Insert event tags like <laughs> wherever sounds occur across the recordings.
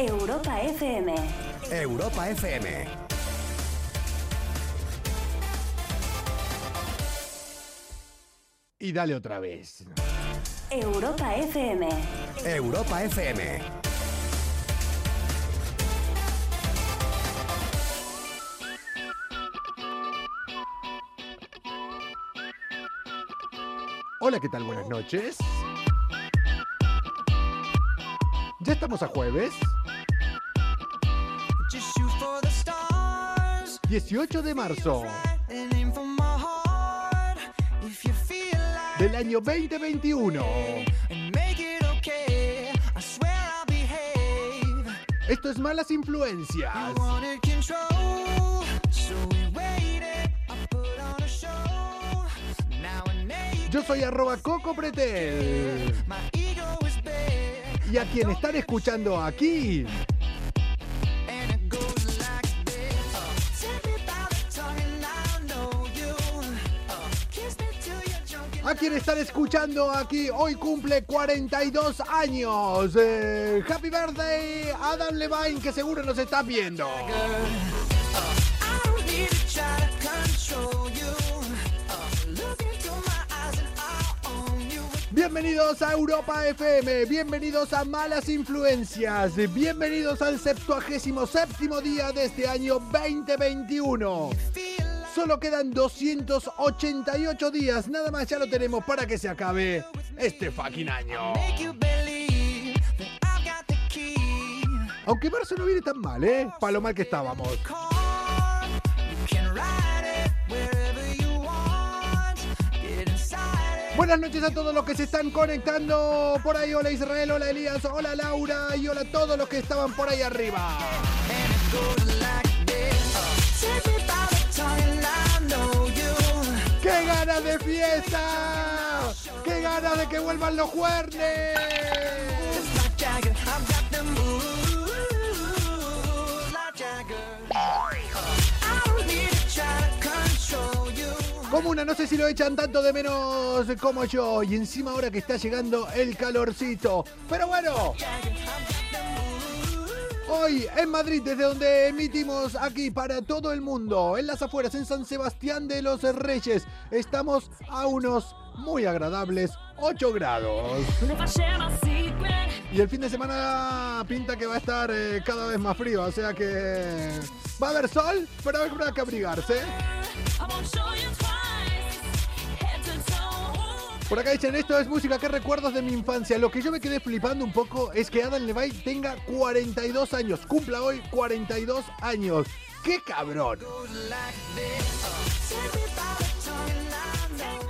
Europa FM. Europa FM. Y dale otra vez. Europa FM. Europa FM. Hola, ¿qué tal? Buenas noches. Ya estamos a jueves. 18 de marzo del año 2021. Esto es Malas Influencias. Yo soy arroba Coco Pretel. Y a quien están escuchando aquí, quien están escuchando aquí, hoy cumple 42 años. Eh, happy birthday, Adam Levine, que seguro nos está viendo. Bienvenidos a Europa FM, bienvenidos a Malas Influencias, bienvenidos al 77 día de este año 2021. Solo quedan 288 días, nada más ya lo tenemos para que se acabe este fucking año. Aunque marzo no viene tan mal, ¿eh? Para lo mal que estábamos. Buenas noches a todos los que se están conectando por ahí. Hola Israel, hola Elías, hola Laura y hola a todos los que estaban por ahí arriba. ¡Qué ganas de fiesta! ¡Qué ganas de que vuelvan los juernes! Como una, no sé si lo echan tanto de menos como yo. Y encima ahora que está llegando el calorcito. Pero bueno. Hoy en Madrid, desde donde emitimos aquí para todo el mundo, en las afueras, en San Sebastián de los Reyes, estamos a unos muy agradables 8 grados. Y el fin de semana pinta que va a estar eh, cada vez más frío, o sea que va a haber sol, pero habrá que abrigarse. Por acá dicen, esto es música, qué recuerdos de mi infancia. Lo que yo me quedé flipando un poco es que Adam Levine tenga 42 años, cumpla hoy 42 años. ¡Qué cabrón!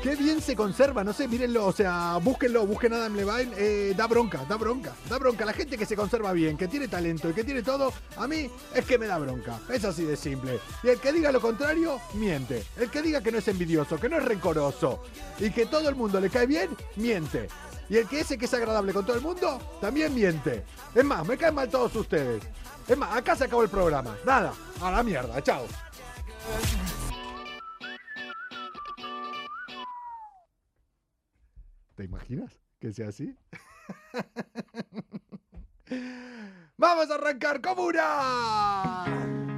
Qué bien se conserva, no sé, mírenlo, o sea, búsquenlo, busquen Adam Levine, eh, da bronca, da bronca, da bronca. La gente que se conserva bien, que tiene talento y que tiene todo, a mí es que me da bronca. Es así de simple. Y el que diga lo contrario, miente. El que diga que no es envidioso, que no es rencoroso y que todo el mundo le cae bien, miente. Y el que ese que es agradable con todo el mundo, también miente. Es más, me caen mal todos ustedes. Es más, acá se acabó el programa. Nada, a la mierda, chao. ¿Te imaginas que sea así? <laughs> ¡Vamos a arrancar comuna!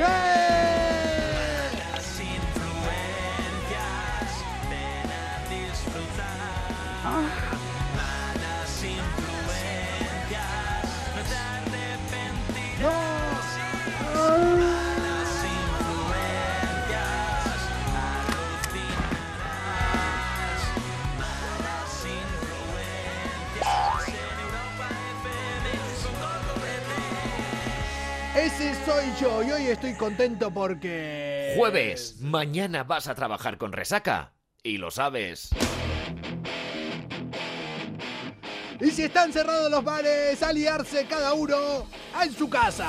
El y hoy estoy contento porque... Jueves, mañana vas a trabajar con resaca. Y lo sabes. Y si están cerrados los bares, a liarse cada uno en su casa.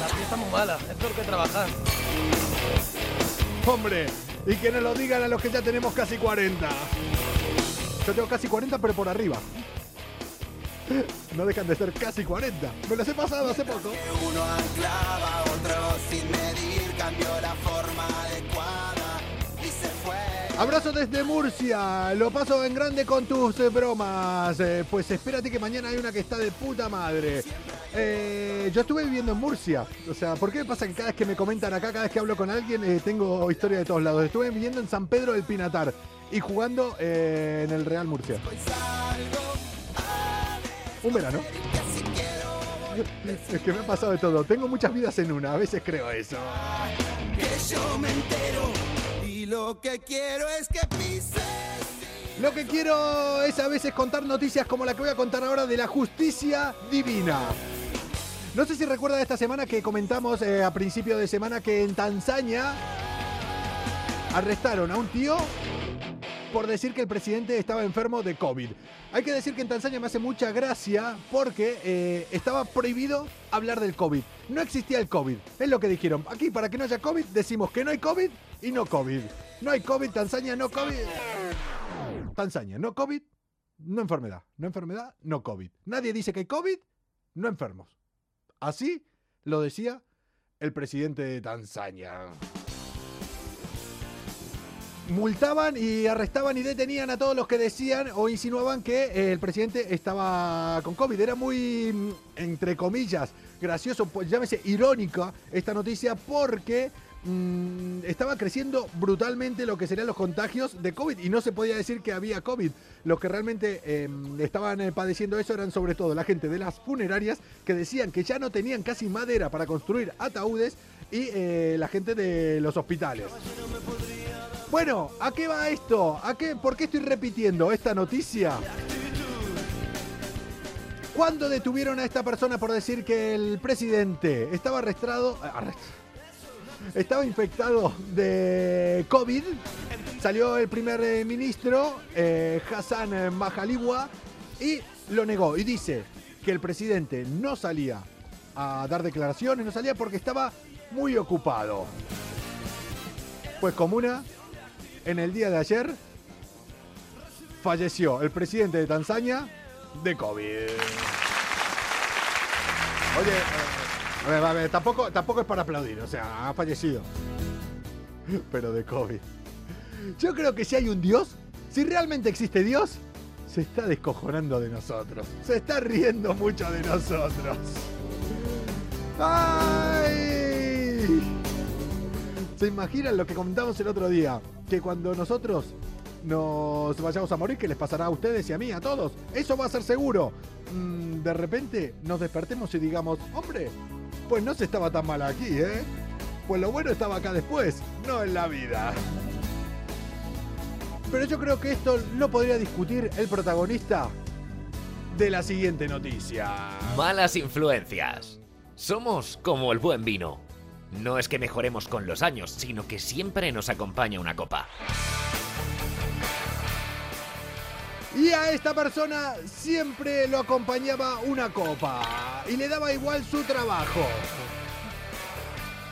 La fiesta muy mala, es peor que trabajar. Hombre, y que nos lo digan a los que ya tenemos casi 40. Yo tengo casi 40, pero por arriba. No dejan de ser casi 40. Me las he pasado hace poco. Uno anclaba, otro sin medir, cambió la forma adecuada y se fue. Abrazo desde Murcia. Lo paso en grande con tus eh, bromas. Eh, pues espérate que mañana hay una que está de puta madre. Eh, yo estuve viviendo en Murcia. O sea, ¿por qué pasa que cada vez que me comentan acá, cada vez que hablo con alguien, tengo historia de todos lados? Estuve viviendo en San Pedro del Pinatar y jugando en el Real Murcia. Un verano. Es que me ha pasado de todo. Tengo muchas vidas en una. A veces creo eso. Lo que quiero es a veces contar noticias como la que voy a contar ahora de la justicia divina. No sé si recuerda esta semana que comentamos eh, a principio de semana que en Tanzania arrestaron a un tío por decir que el presidente estaba enfermo de COVID. Hay que decir que en Tanzania me hace mucha gracia porque eh, estaba prohibido hablar del COVID. No existía el COVID. Es lo que dijeron. Aquí, para que no haya COVID, decimos que no hay COVID y no COVID. No hay COVID, Tanzania, no COVID. Tanzania, no COVID, no enfermedad. No enfermedad, no COVID. Nadie dice que hay COVID, no enfermos. Así lo decía el presidente de Tanzania. Multaban y arrestaban y detenían a todos los que decían o insinuaban que eh, el presidente estaba con COVID. Era muy, mm, entre comillas, gracioso, pues, llámese irónica esta noticia porque mm, estaba creciendo brutalmente lo que serían los contagios de COVID y no se podía decir que había COVID. Los que realmente eh, estaban eh, padeciendo eso eran sobre todo la gente de las funerarias que decían que ya no tenían casi madera para construir ataúdes y eh, la gente de los hospitales. Bueno, ¿a qué va esto? ¿A qué, ¿Por qué estoy repitiendo esta noticia? ¿Cuándo detuvieron a esta persona por decir que el presidente estaba arrestado, arrest- estaba infectado de COVID? Salió el primer eh, ministro, eh, Hassan eh, Majaliwa, y lo negó. Y dice que el presidente no salía a dar declaraciones, no salía porque estaba muy ocupado. Pues comuna, en el día de ayer falleció el presidente de Tanzania de COVID. Oye, eh, tampoco, tampoco es para aplaudir, o sea, ha fallecido. Pero de COVID. Yo creo que si hay un Dios, si realmente existe Dios, se está descojonando de nosotros. Se está riendo mucho de nosotros. ¡Ay! ¿Se imaginan lo que comentamos el otro día? Que cuando nosotros nos vayamos a morir, que les pasará a ustedes y a mí, a todos. Eso va a ser seguro. Mm, de repente nos despertemos y digamos, hombre, pues no se estaba tan mal aquí, ¿eh? Pues lo bueno estaba acá después, no en la vida. Pero yo creo que esto lo podría discutir el protagonista de la siguiente noticia. Malas influencias. Somos como el buen vino. No es que mejoremos con los años, sino que siempre nos acompaña una copa. Y a esta persona siempre lo acompañaba una copa. Y le daba igual su trabajo.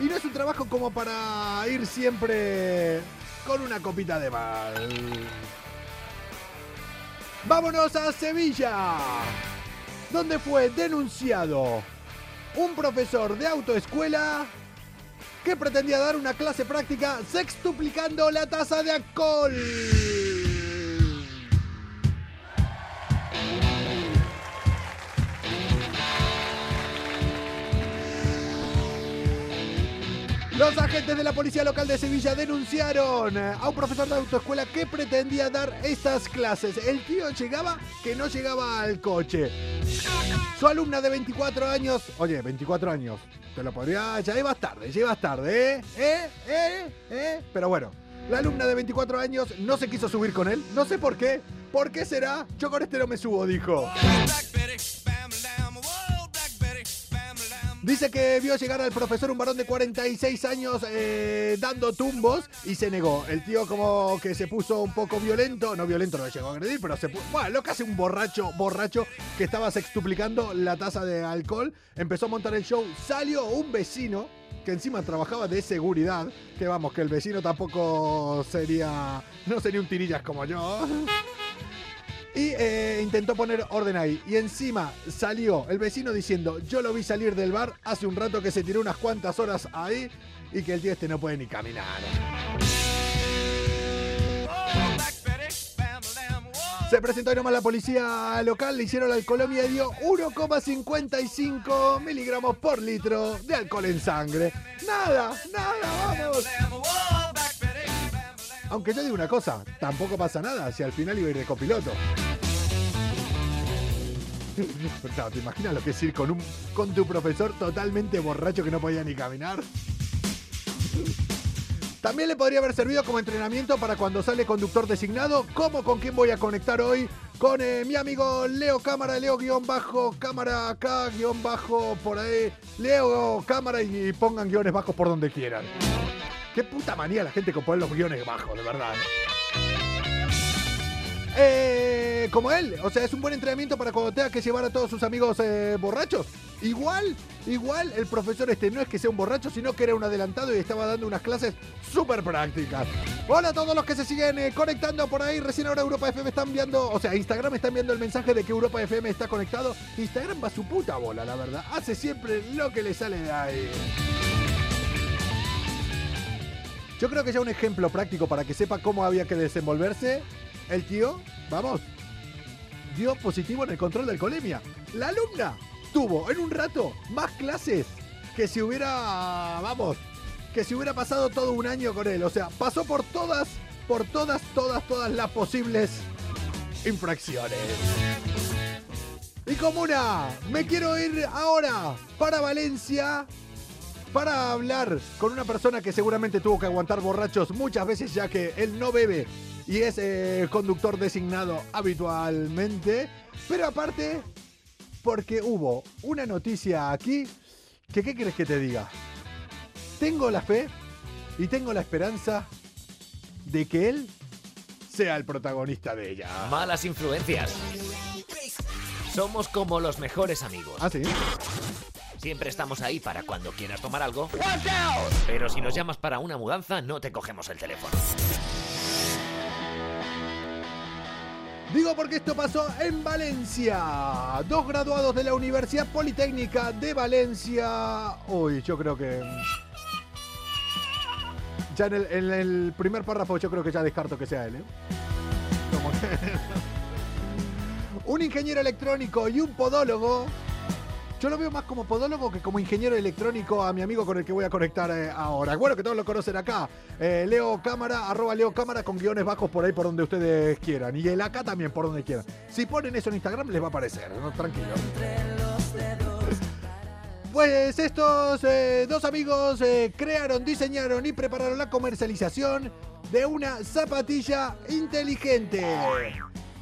Y no es un trabajo como para ir siempre con una copita de mal. Vámonos a Sevilla, donde fue denunciado un profesor de autoescuela que pretendía dar una clase práctica sextuplicando la tasa de alcohol. Agentes de la policía local de Sevilla denunciaron a un profesor de autoescuela que pretendía dar estas clases. El tío llegaba que no llegaba al coche. Su alumna de 24 años, oye, 24 años, te lo podría, ya ibas tarde, ya ibas tarde, ¿eh? ¿Eh? ¿Eh? ¿Eh? Pero bueno, la alumna de 24 años no se quiso subir con él, no sé por qué. ¿Por qué será? Yo con este no me subo, dijo. Dice que vio llegar al profesor un varón de 46 años eh, dando tumbos y se negó. El tío como que se puso un poco violento, no violento, no le llegó a agredir, pero se puso, bueno, lo que hace un borracho, borracho que estaba sextuplicando la tasa de alcohol, empezó a montar el show, salió un vecino que encima trabajaba de seguridad, que vamos, que el vecino tampoco sería, no sería un tirillas como yo. <laughs> Y eh, intentó poner orden ahí. Y encima salió el vecino diciendo, yo lo vi salir del bar hace un rato que se tiró unas cuantas horas ahí y que el tío este no puede ni caminar. Se presentó nomás la policía local, le hicieron la alcoholemia y dio 1,55 miligramos por litro de alcohol en sangre. Nada, nada, vamos. Aunque yo digo una cosa, tampoco pasa nada si al final iba a ir de copiloto. <laughs> ¿te imaginas lo que es ir con, un, con tu profesor totalmente borracho que no podía ni caminar? <laughs> También le podría haber servido como entrenamiento para cuando sale conductor designado. ¿Cómo con quién voy a conectar hoy? Con eh, mi amigo Leo Cámara, Leo guion bajo, cámara acá, guion bajo por ahí. Leo Cámara y pongan guiones bajos por donde quieran. Qué puta manía la gente con poner los guiones bajos, de verdad. Eh, como él, o sea, es un buen entrenamiento para cuando tenga que llevar a todos sus amigos eh, borrachos. Igual, igual el profesor este no es que sea un borracho, sino que era un adelantado y estaba dando unas clases súper prácticas. Hola a todos los que se siguen eh, conectando por ahí. Recién ahora Europa FM está enviando, o sea, Instagram está enviando el mensaje de que Europa FM está conectado. Instagram va su puta bola, la verdad. Hace siempre lo que le sale de ahí. Yo creo que ya un ejemplo práctico para que sepa cómo había que desenvolverse. El tío, vamos, dio positivo en el control de alcoholemia. La alumna tuvo en un rato más clases que si hubiera, vamos, que si hubiera pasado todo un año con él. O sea, pasó por todas, por todas, todas, todas las posibles infracciones. Y comuna, me quiero ir ahora para Valencia para hablar con una persona que seguramente tuvo que aguantar borrachos muchas veces ya que él no bebe y es eh, conductor designado habitualmente. Pero aparte, porque hubo una noticia aquí que, ¿qué quieres que te diga? Tengo la fe y tengo la esperanza de que él sea el protagonista de ella. Malas influencias. Somos como los mejores amigos. ¿Ah, sí? Siempre estamos ahí para cuando quieras tomar algo. Pero si nos llamas para una mudanza, no te cogemos el teléfono. Digo porque esto pasó en Valencia. Dos graduados de la Universidad Politécnica de Valencia. Uy, yo creo que. Ya en el, en el primer párrafo, yo creo que ya descarto que sea él, ¿eh? Como que- <laughs> Un ingeniero electrónico y un podólogo. Yo lo veo más como podólogo que como ingeniero electrónico a mi amigo con el que voy a conectar eh, ahora. Bueno, que todos lo conocen acá. Eh, Leo Cámara, arroba Leo Cámara con guiones bajos por ahí por donde ustedes quieran. Y el acá también por donde quieran. Si ponen eso en Instagram les va a aparecer, ¿no? Tranquilo. Pues estos eh, dos amigos eh, crearon, diseñaron y prepararon la comercialización de una zapatilla inteligente.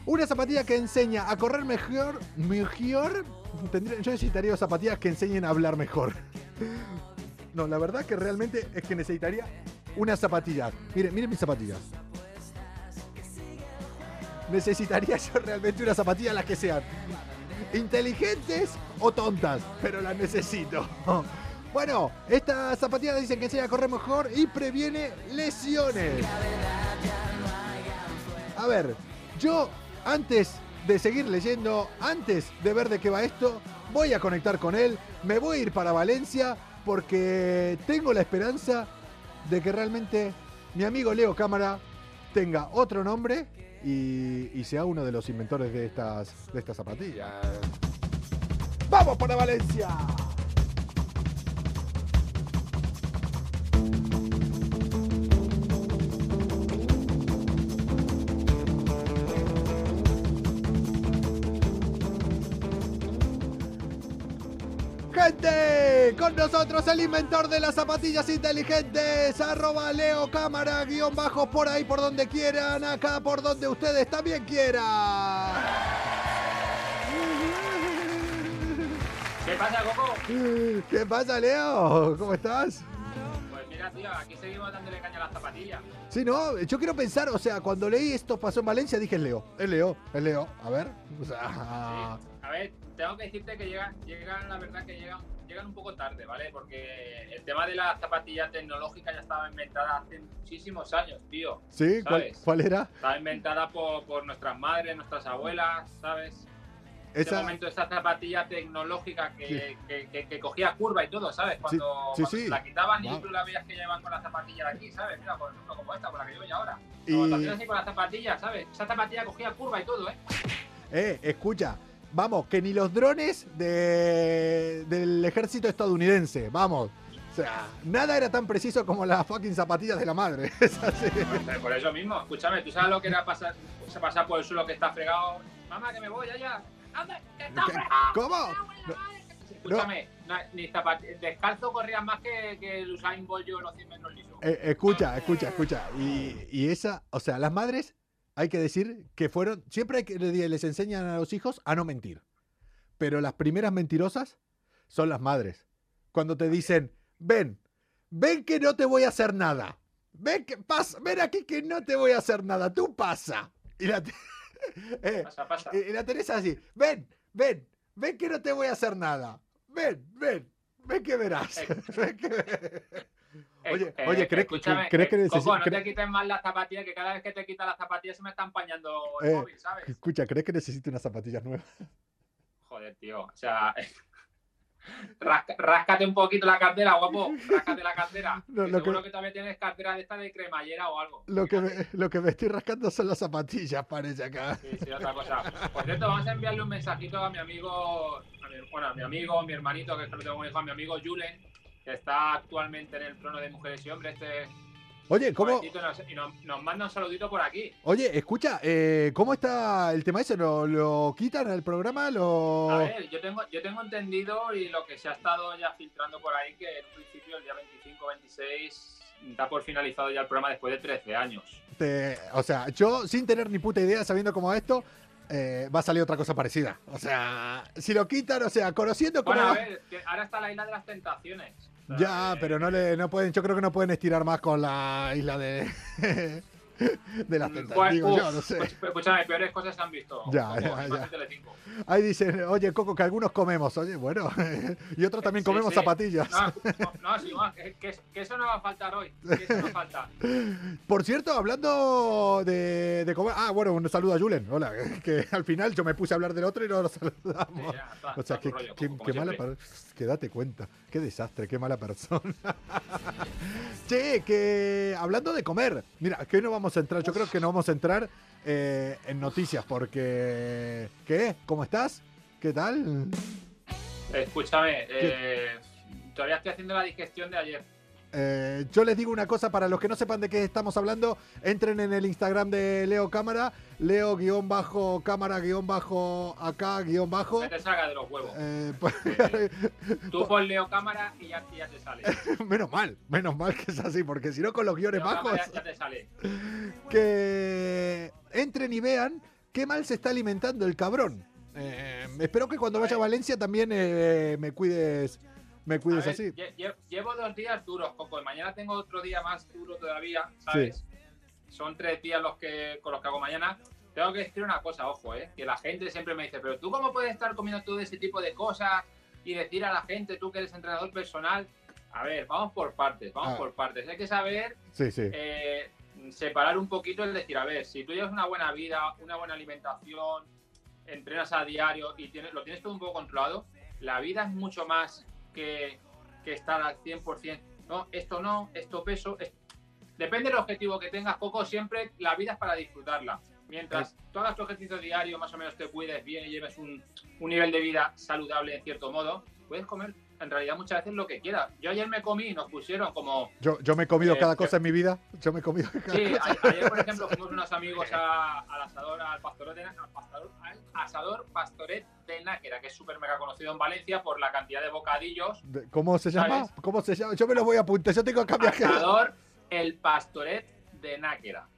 Una zapatilla que enseña a correr mejor. Mejor. Tendría- yo necesitaría zapatillas que enseñen a hablar mejor. No, la verdad que realmente es que necesitaría unas zapatillas. Miren, miren mis zapatillas. Necesitaría yo realmente unas zapatillas las que sean inteligentes o tontas, pero las necesito. Bueno, estas zapatillas dicen que enseña a correr mejor y previene lesiones. A ver, yo antes de seguir leyendo, antes de ver de qué va esto, voy a conectar con él, me voy a ir para Valencia porque tengo la esperanza de que realmente mi amigo Leo Cámara tenga otro nombre y, sea uno de los inventores de estas, de estas zapatillas. ¡Vamos para Valencia! Con nosotros el inventor de las zapatillas inteligentes, arroba Leo Cámara, guion bajos por ahí por donde quieran, acá por donde ustedes también quieran. ¿Qué pasa, Coco? ¿Qué pasa, Leo? ¿Cómo estás? Pues mira, tío, aquí seguimos dándole caña a las zapatillas. Sí, no, yo quiero pensar, o sea, cuando leí esto pasó en Valencia, dije es Leo, es Leo, es Leo. A ver, o sea, A ver, tengo que decirte que llegan, llegan la verdad que llegan, llegan un poco tarde, ¿vale? Porque el tema de las zapatillas tecnológicas ya estaba inventada hace muchísimos años, tío. ¿sí? ¿Cuál, cuál era? Estaba inventada por, por nuestras madres, nuestras abuelas, ¿sabes? Ese Esa, momento, esa zapatilla tecnológica que, Sí. que, que- que cogía curva y todo, ¿sabes? Cuando, sí, cuando sí. se la quitaban y Wow. tú la veías que llevaban con la zapatilla de aquí, ¿sabes? Mira, por ejemplo, como esta, por la que llevo yo ahora. Y- también así con la zapatilla, ¿sabes? Esa zapatilla cogía curva y todo, ¿eh? eh, escucha, vamos, que ni los drones de, del ejército estadounidense, vamos. O sea, nada era tan preciso como las fucking zapatillas de la madre. <laughs> Es así. Por eso mismo, escúchame, ¿tú sabes lo que era pasar, pasar por el suelo que está fregado? Mamá, que me voy allá. ¡Anda, que está ¿Qué? fregado! ¿Cómo? Escúchame, no, ni descalzo corrías más que, que el Usain Bolt yo en los 100 metros lisos. Eh, escucha, escucha, escucha. Y, y esa, o sea, las madres, hay que decir que fueron, siempre hay que, les enseñan a los hijos a no mentir. Pero las primeras mentirosas son las madres. Cuando te dicen, ven, ven que no te voy a hacer nada. Ven, que, pasa, ven aquí que no te voy a hacer nada. Tú pasa. Y la, <laughs> eh, Pasa, pasa. y la tenés así, ven, ven, ven que no te voy a hacer nada. Ven, ven, ven que verás. <laughs> Ven que- Eh, Oye, eh, oye, ¿crees, escúchame, ¿crees que eh, necesito? Coco, no te quites más las zapatillas, que cada vez que te quitas las zapatillas se me está empañando el Eh, móvil, ¿sabes? Escucha, ¿crees que necesito unas zapatillas nuevas? Joder, tío. O sea. <laughs> ráscate un poquito la cartera, guapo. Ráscate la cartera. <laughs> No, que lo seguro que- que... todavía tienes cartera de esta de cremallera o algo. Lo que, me, lo que me estoy rascando son las zapatillas, parece acá. Sí, sí, otra cosa. Por cierto, vamos a enviarle un mensajito a mi amigo, a mi, bueno, a mi amigo, mi hermanito, que es que no tengo un hijo, a mi amigo Julen, que está actualmente en el trono de mujeres y hombres, este Oye, ¿cómo? nos, y nos- nos manda un saludito por aquí. Oye, escucha, eh, ¿cómo está el tema ese? ¿Lo, lo quitan el programa? ¿Lo... A ver, yo tengo, yo tengo entendido y lo que se ha estado ya filtrando por ahí, que en principio el día 25-26 está por finalizado ya el programa después de 13 años. Te- o sea, yo sin tener ni puta idea, sabiendo cómo es esto, eh, va a salir otra cosa parecida. O sea, si lo quitan, o sea, conociendo cómo... Bueno, a ver, ahora está la isla de las tentaciones. Ya, pero no le no pueden, yo creo que no pueden estirar más con la isla de <laughs> <laughs> de las tentativas, pues, digo uf, yo, no sé. pues, escúchame, peores cosas se han visto. Ya, Coco, ya, ya. Ahí dicen, oye, Coco, que algunos comemos, oye, bueno, <laughs> y otros también Sí, comemos sí. zapatillas. No, <laughs> no, no, sí, no, que, eso no va a faltar hoy. Que eso no falta. Por cierto, hablando de, de comer, ah, bueno, un saludo a Julen, hola, que al final yo me puse a hablar del otro y no lo Sí, saludamos. ya, está, O sea, tu rollo, como qué mala siempre. per- que date cuenta, qué desastre, qué mala persona. che, que hablando de comer, mira, que hoy no vamos a entrar, yo creo que no vamos a entrar eh, en noticias porque, ¿qué? ¿Cómo estás? ¿Qué tal? Escúchame, eh, todavía estoy haciendo la digestión de ayer. Eh, yo les digo una cosa, para los que no sepan de qué estamos hablando, entren en el Instagram de Leo Cámara, Leo-Cámara-Acá-Bajo. Que te salga de los huevos. Eh, <laughs> pues, Tú <laughs> pon Leo Cámara y ya, ya te sale. <laughs> menos mal, menos mal que es así, porque si no con los guiones Leo bajos, Cámara ya, ya te sale. que entren y vean qué mal se está alimentando el cabrón. Eh, espero que cuando vaya a Valencia también me cuides, me cuides ver, así. lle- lle- llevo dos días duros, Coco, y mañana tengo otro día más duro todavía, ¿sabes? Son tres días los que con los que hago mañana. Tengo que decir una cosa, ojo, ¿eh? que la gente siempre me dice, pero tú cómo puedes estar comiendo todo ese tipo de cosas y decir a la gente, tú que eres entrenador personal, a ver, vamos por partes, vamos Ah. por partes. Hay que saber Sí, sí. eh, separar un poquito el decir, a ver, si tú llevas una buena vida, una buena alimentación, entrenas a diario y tienes, lo tienes todo un poco controlado, la vida es mucho más que, que estar al 100%. No, esto no, esto peso. es- Depende del objetivo que tengas, poco siempre la vida es para disfrutarla. Mientras tú hagas tu ejercicio diario, más o menos te cuides bien y lleves un, un nivel de vida saludable en cierto modo, puedes comer en realidad muchas veces lo que quieras. Yo ayer me comí y nos pusieron como Yo, yo me he comido Eh, cada cosa en mi vida. Yo me he comido cada Sí, cosa. ayer, por ejemplo, fuimos unos amigos a- al asador, al al asador Pastoret de Náquera, que es súper mega conocido en Valencia por la cantidad de bocadillos. ¿Cómo se llama? ¿Sabes? ¿Cómo se llama? Yo me lo voy a apuntar. Yo tengo mi agenda. Asador El Pastoret de Náquera.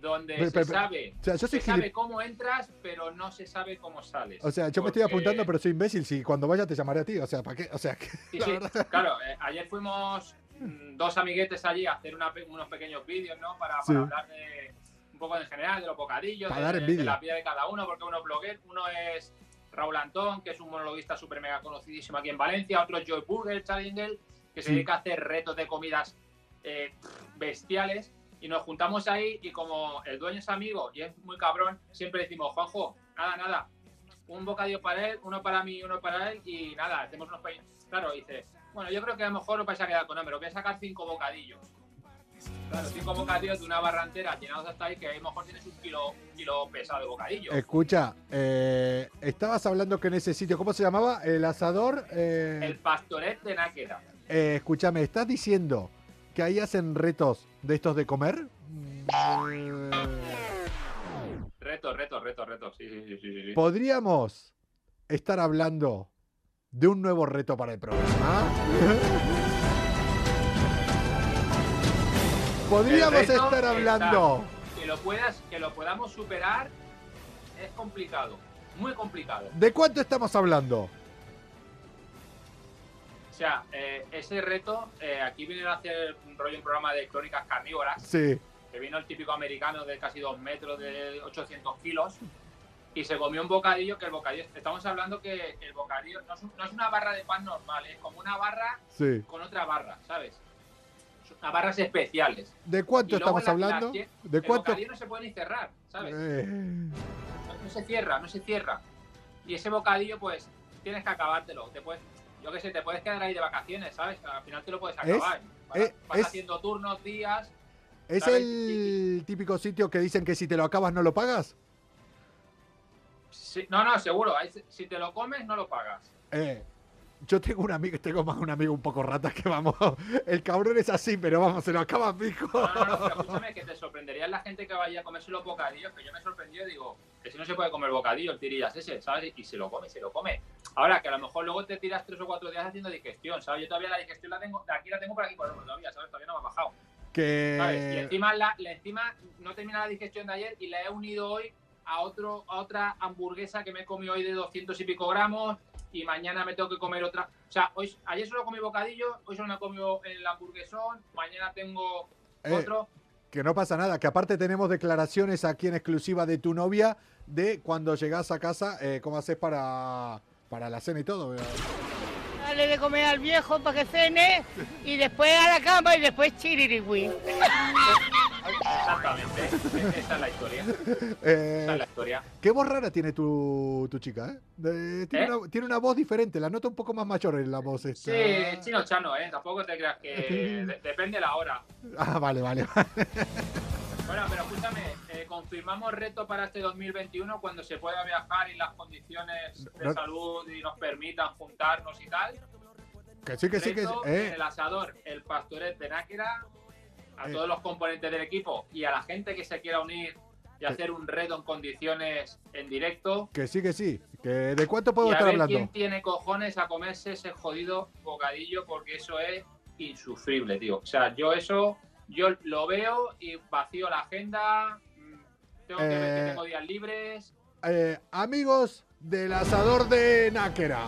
donde se sabe, o sea, yo soy se sabe cómo entras, pero no se sabe cómo sales. O sea, yo me estoy apuntando, pero soy imbécil. Si cuando vaya te llamaré a ti. O sea, ¿para qué? O sea, que, Sí, sí, claro, eh, ayer fuimos mm, dos amiguetes allí a hacer una unos pequeños vídeos, ¿no? Para, Sí. para hablar de un poco en general, de los bocadillos, de, de- de la vida de cada uno, porque uno es blogger, uno es Raúl Antón, que es un monologuista súper mega conocidísimo aquí en Valencia, otro es Joy Burger Challenger, que se dedica a hacer retos de comidas eh, bestiales. Y nos juntamos ahí y como el dueño es amigo y es muy cabrón, siempre decimos, Juanjo, nada, nada, un bocadillo para él, uno para mí uno para él y nada, hacemos unos pequeños. Claro, dice, bueno, yo creo que a lo mejor os vais a quedar con hambre, os voy a sacar cinco bocadillos. Claro, cinco bocadillos de una barra entera llenados hasta ahí, que a lo mejor tienes un kilo, un kilo pesado de bocadillo. Escucha, eh, estabas hablando que en ese sitio, ¿cómo se llamaba? El asador. eh, El pastoret de Náquera. eh, escúchame, ¿estás diciendo que ahí hacen retos de estos de comer? Retos, retos, retos, retos. Sí, sí, sí, sí, sí. ¿Podríamos estar hablando de un nuevo reto para el programa? Podríamos estar está. hablando. Que lo, puedas, que lo podamos superar es complicado, muy complicado. ¿De cuánto estamos hablando? O sea, eh, ese reto, eh, aquí vinieron a hacer un rollo, un programa de crónicas carnívoras, Sí. que vino el típico americano de casi dos metros, de 800 kilos, y se comió un bocadillo, que el bocadillo, estamos hablando que el bocadillo no es, un- no es una barra de pan normal, es como una barra Sí. con otra barra, ¿sabes? Unas barras especiales. ¿De cuánto estamos la- hablando? la- ¿De cuánto? no se puede ni cerrar, ¿sabes? Eh, No, se cierra, no se cierra. Y ese bocadillo, pues, tienes que acabártelo. Te puedes, yo qué sé, te puedes quedar ahí de vacaciones, ¿sabes? Al final te lo puedes acabar. Vas, vas es- haciendo turnos, días. ¿Es ¿sabes? el típico sitio que dicen que si te lo acabas no lo pagas? Sí, no, no, seguro. si te lo comes, no lo pagas. Eh, yo tengo un amigo, tengo más un amigo un poco rata que vamos, <laughs> el cabrón es así, pero vamos, se lo acaba pico. No, no, no, pero escúchame, que te sorprendería la gente que vaya a comerse los bocadillos, que yo me sorprendió y digo, que si no se puede comer bocadillo, el tirillas ese, ¿sabes? Y se lo come, se lo come. Ahora, que a lo mejor luego te tiras tres o cuatro días haciendo digestión, ¿sabes? Yo todavía la digestión la tengo, aquí la tengo por aquí por todavía, ¿sabes? Todavía no me ha bajado. ¿sabes? Y Que encima, la, la- encima no termina la digestión de ayer y la he unido hoy a, otro, a otra hamburguesa que me he comido hoy de 200 y pico gramos y mañana me tengo que comer otra. O sea, hoy, ayer solo comí bocadillo, hoy solo me he comido el hamburguesón, mañana tengo Eh, otro. que no pasa nada, que aparte tenemos declaraciones aquí en exclusiva de tu novia de cuando llegas a casa, eh, cómo haces para, para la cena y todo. Dale de comer al viejo para que cene y después a la cama y después chiririwi. <laughs> Exactamente, <laughs> esa es la historia. Eh, Esa es la historia. qué voz rara tiene tu, tu chica, ¿eh? De- tiene, ¿Eh? Una, tiene una voz diferente, la noto un poco más mayor en la voz esta. Sí, chino chano, ¿eh? Tampoco te creas que de- depende la hora. <laughs> Ah, vale, vale. <laughs> Bueno, pero escúchame, eh, confirmamos reto para este 2021 cuando se pueda viajar y las condiciones de No- salud y nos permitan juntarnos y tal. que sí, que sí, que sí. Eh. el asador, el pastoret de Náquera, a todos los componentes del equipo y a la gente que se quiera unir y hacer un reto en condiciones en directo. Que sí, que sí. Que ¿De cuánto puedo y a estar ver hablando? quién tiene cojones a comerse ese jodido bocadillo porque eso es insufrible, tío. O sea, yo eso, yo lo veo y vacío la agenda, mm, tengo que ver Eh, que tengo días libres. Eh, amigos del asador de Náquera.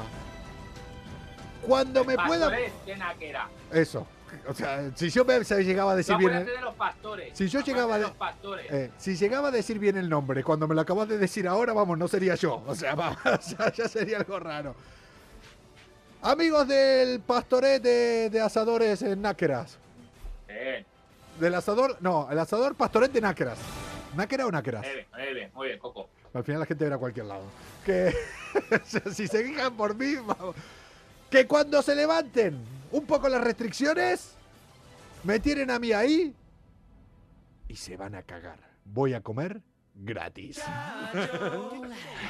Cuando me pueda. Pastores de Náquera. Eso. O sea, si yo me llegaba a decir bien. el- de los pastores. Si yo llegaba de los pastores. eh, si llegaba a decir bien el nombre, cuando me lo acabas de decir ahora, vamos, no sería yo. O sea, <laughs> vamos, ya, ya sería algo raro. Amigos del pastoret de, de asadores en Náqueras. Bien, Del asador, no, el asador pastoret de Náqueras. ¿Náquera o Náqueras? muy bien, muy bien, muy bien, Coco. Al final la gente verá a cualquier lado. Que <laughs> si se fijan por mí, vamos. Que cuando se levanten un poco las restricciones, me tienen a mí ahí y se van a cagar. Voy a comer gratis.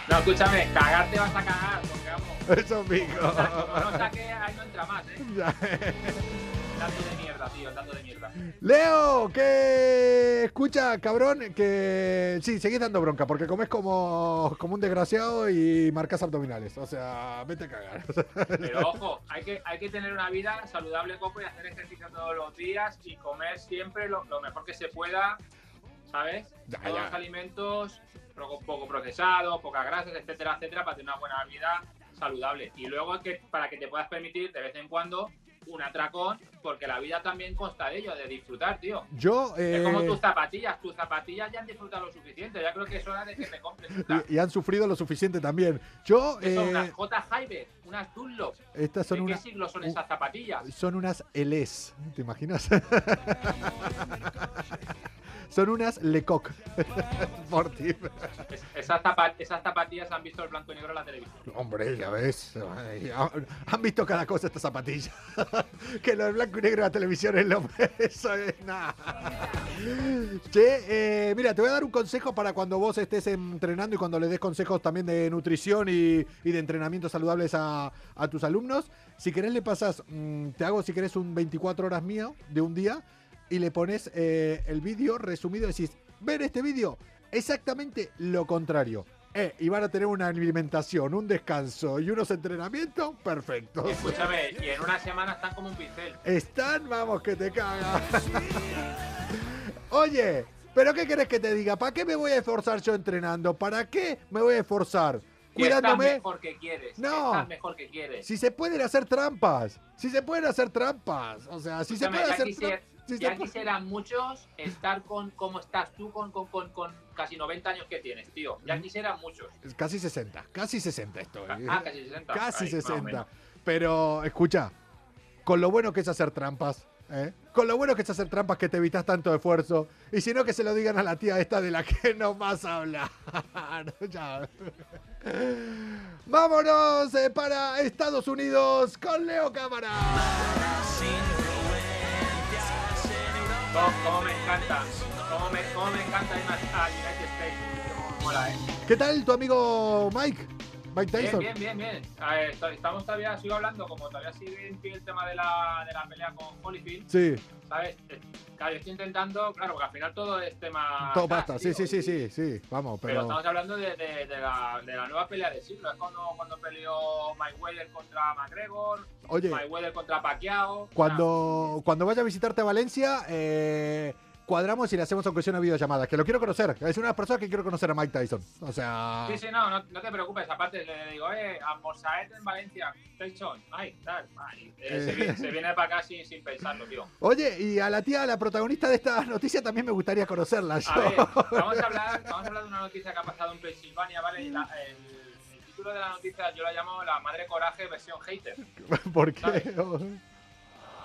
No, escúchame, cagarte vas a cagar, porque vamos. Eso, mijo. Como no saque, ahí no entra más, ¿eh? Dato de mierda, tío, dato de mierda. Leo, que escucha, cabrón, que sí, seguís dando bronca, porque comes como, como un desgraciado y marcas abdominales. O sea, vete a cagar. Pero ojo, hay que, hay que tener una vida saludable, Coco, y hacer ejercicio todos los días y comer siempre lo, lo mejor que se pueda. ¿sabes? Ya, Todos ya. los alimentos poco, procesados, pocas grasas, etcétera, etcétera, para tener una buena vida saludable. Y luego que para que te puedas permitir de vez en cuando un atracón, porque la vida también consta de ello, de disfrutar, tío. Yo, Es como eh, tus zapatillas, tus zapatillas ya han disfrutado lo suficiente, ya creo que es hora de que te compres y, y han sufrido lo suficiente también. Yo, son eh, unas J. Hyber, unas Dunlop. estas son ¿De qué unas, siglo son esas zapatillas? son unas LS, ¿te imaginas? <laughs> son unas Lecoq. <laughs> Es- esas, zapa- esas zapatillas han visto el blanco y negro en la televisión. Hombre, ya ves. Han visto cada cosa estas zapatillas. <laughs> que lo de blanco y negro de la televisión es lo. Eso es nada. Che, eh, mira, te voy a dar un consejo para cuando vos estés entrenando y cuando le des consejos también de nutrición y, y de entrenamiento saludables a, a tus alumnos. Si querés, le pasas. mm, te hago, si querés, un 24 horas mío de un día y le pones eh, el vídeo resumido y decís: ver este vídeo, exactamente lo contrario. Eh, y van a tener una alimentación, un descanso y unos entrenamientos perfectos. Escúchame, y en una semana están como un pincel. Están, vamos, que te cagas. <laughs> Oye, ¿pero qué querés que te diga? ¿Para qué me voy a esforzar yo entrenando? ¿Para qué me voy a esforzar? Y estás Cuidándome. mejor que quieres. No. Estás mejor que quieres. Si se pueden hacer trampas. Si se pueden hacer trampas. O sea, si se Escúchame, puede ya hacer trampas. Si ya quisieran muchos estar con como estás tú con, con, con, con casi 90 años que tienes, tío. Ya quisieran muchos. Casi 60. Casi 60 estoy. Ah, casi 60. Casi Ahí, más o 60. menos. Pero, escucha, con lo bueno que es hacer trampas, ¿eh? Con lo bueno que es hacer trampas que te evitas tanto esfuerzo. Y si no, que se lo digan a la tía esta de la que no más habla. <laughs> Ya. Vámonos eh, para Estados Unidos con Leo Cámara. ¿Cómo, cómo me encanta? ¿Cómo me, encanta a United States? ¿eh? ¿Qué tal tu amigo Mike? Mike Bien, Tyson. bien, bien, bien. A ver, est- estamos todavía, sigo hablando, como todavía sigue en pie el tema de la, de la pelea con Holyfield, Sí, ¿sabes? Eh, Claro, estoy intentando, claro, porque al final todo es tema... todo basta. Sí, sí, sí, sí, sí. Vamos, Pero, pero. estamos hablando de, de- de la, de la nueva pelea del siglo. Es cuando, cuando peleó Mayweather contra McGregor, Oye, Mayweather contra Pacquiao. cuando, cuando vaya a visitarte a Valencia, eh, cuadramos y le hacemos aunque sea una videollamada. Que lo quiero conocer. Es una persona que quiero conocer a Mike Tyson. O sea. Sí, sí, no, no, no te preocupes. Aparte, le digo, eh, a Mosaet en Valencia, Tyson, ay, tal, ay. Eh, se, viene, se viene para acá sin, sin pensarlo, tío. Oye, y a la tía, la protagonista de esta noticia, también me gustaría conocerla. yo. A ver, vamos a hablar, vamos a hablar de una noticia que ha pasado en Pensilvania, ¿vale? Y la- el, el título de la noticia yo la llamo La Madre Coraje versión hater. <laughs> ¿Por qué?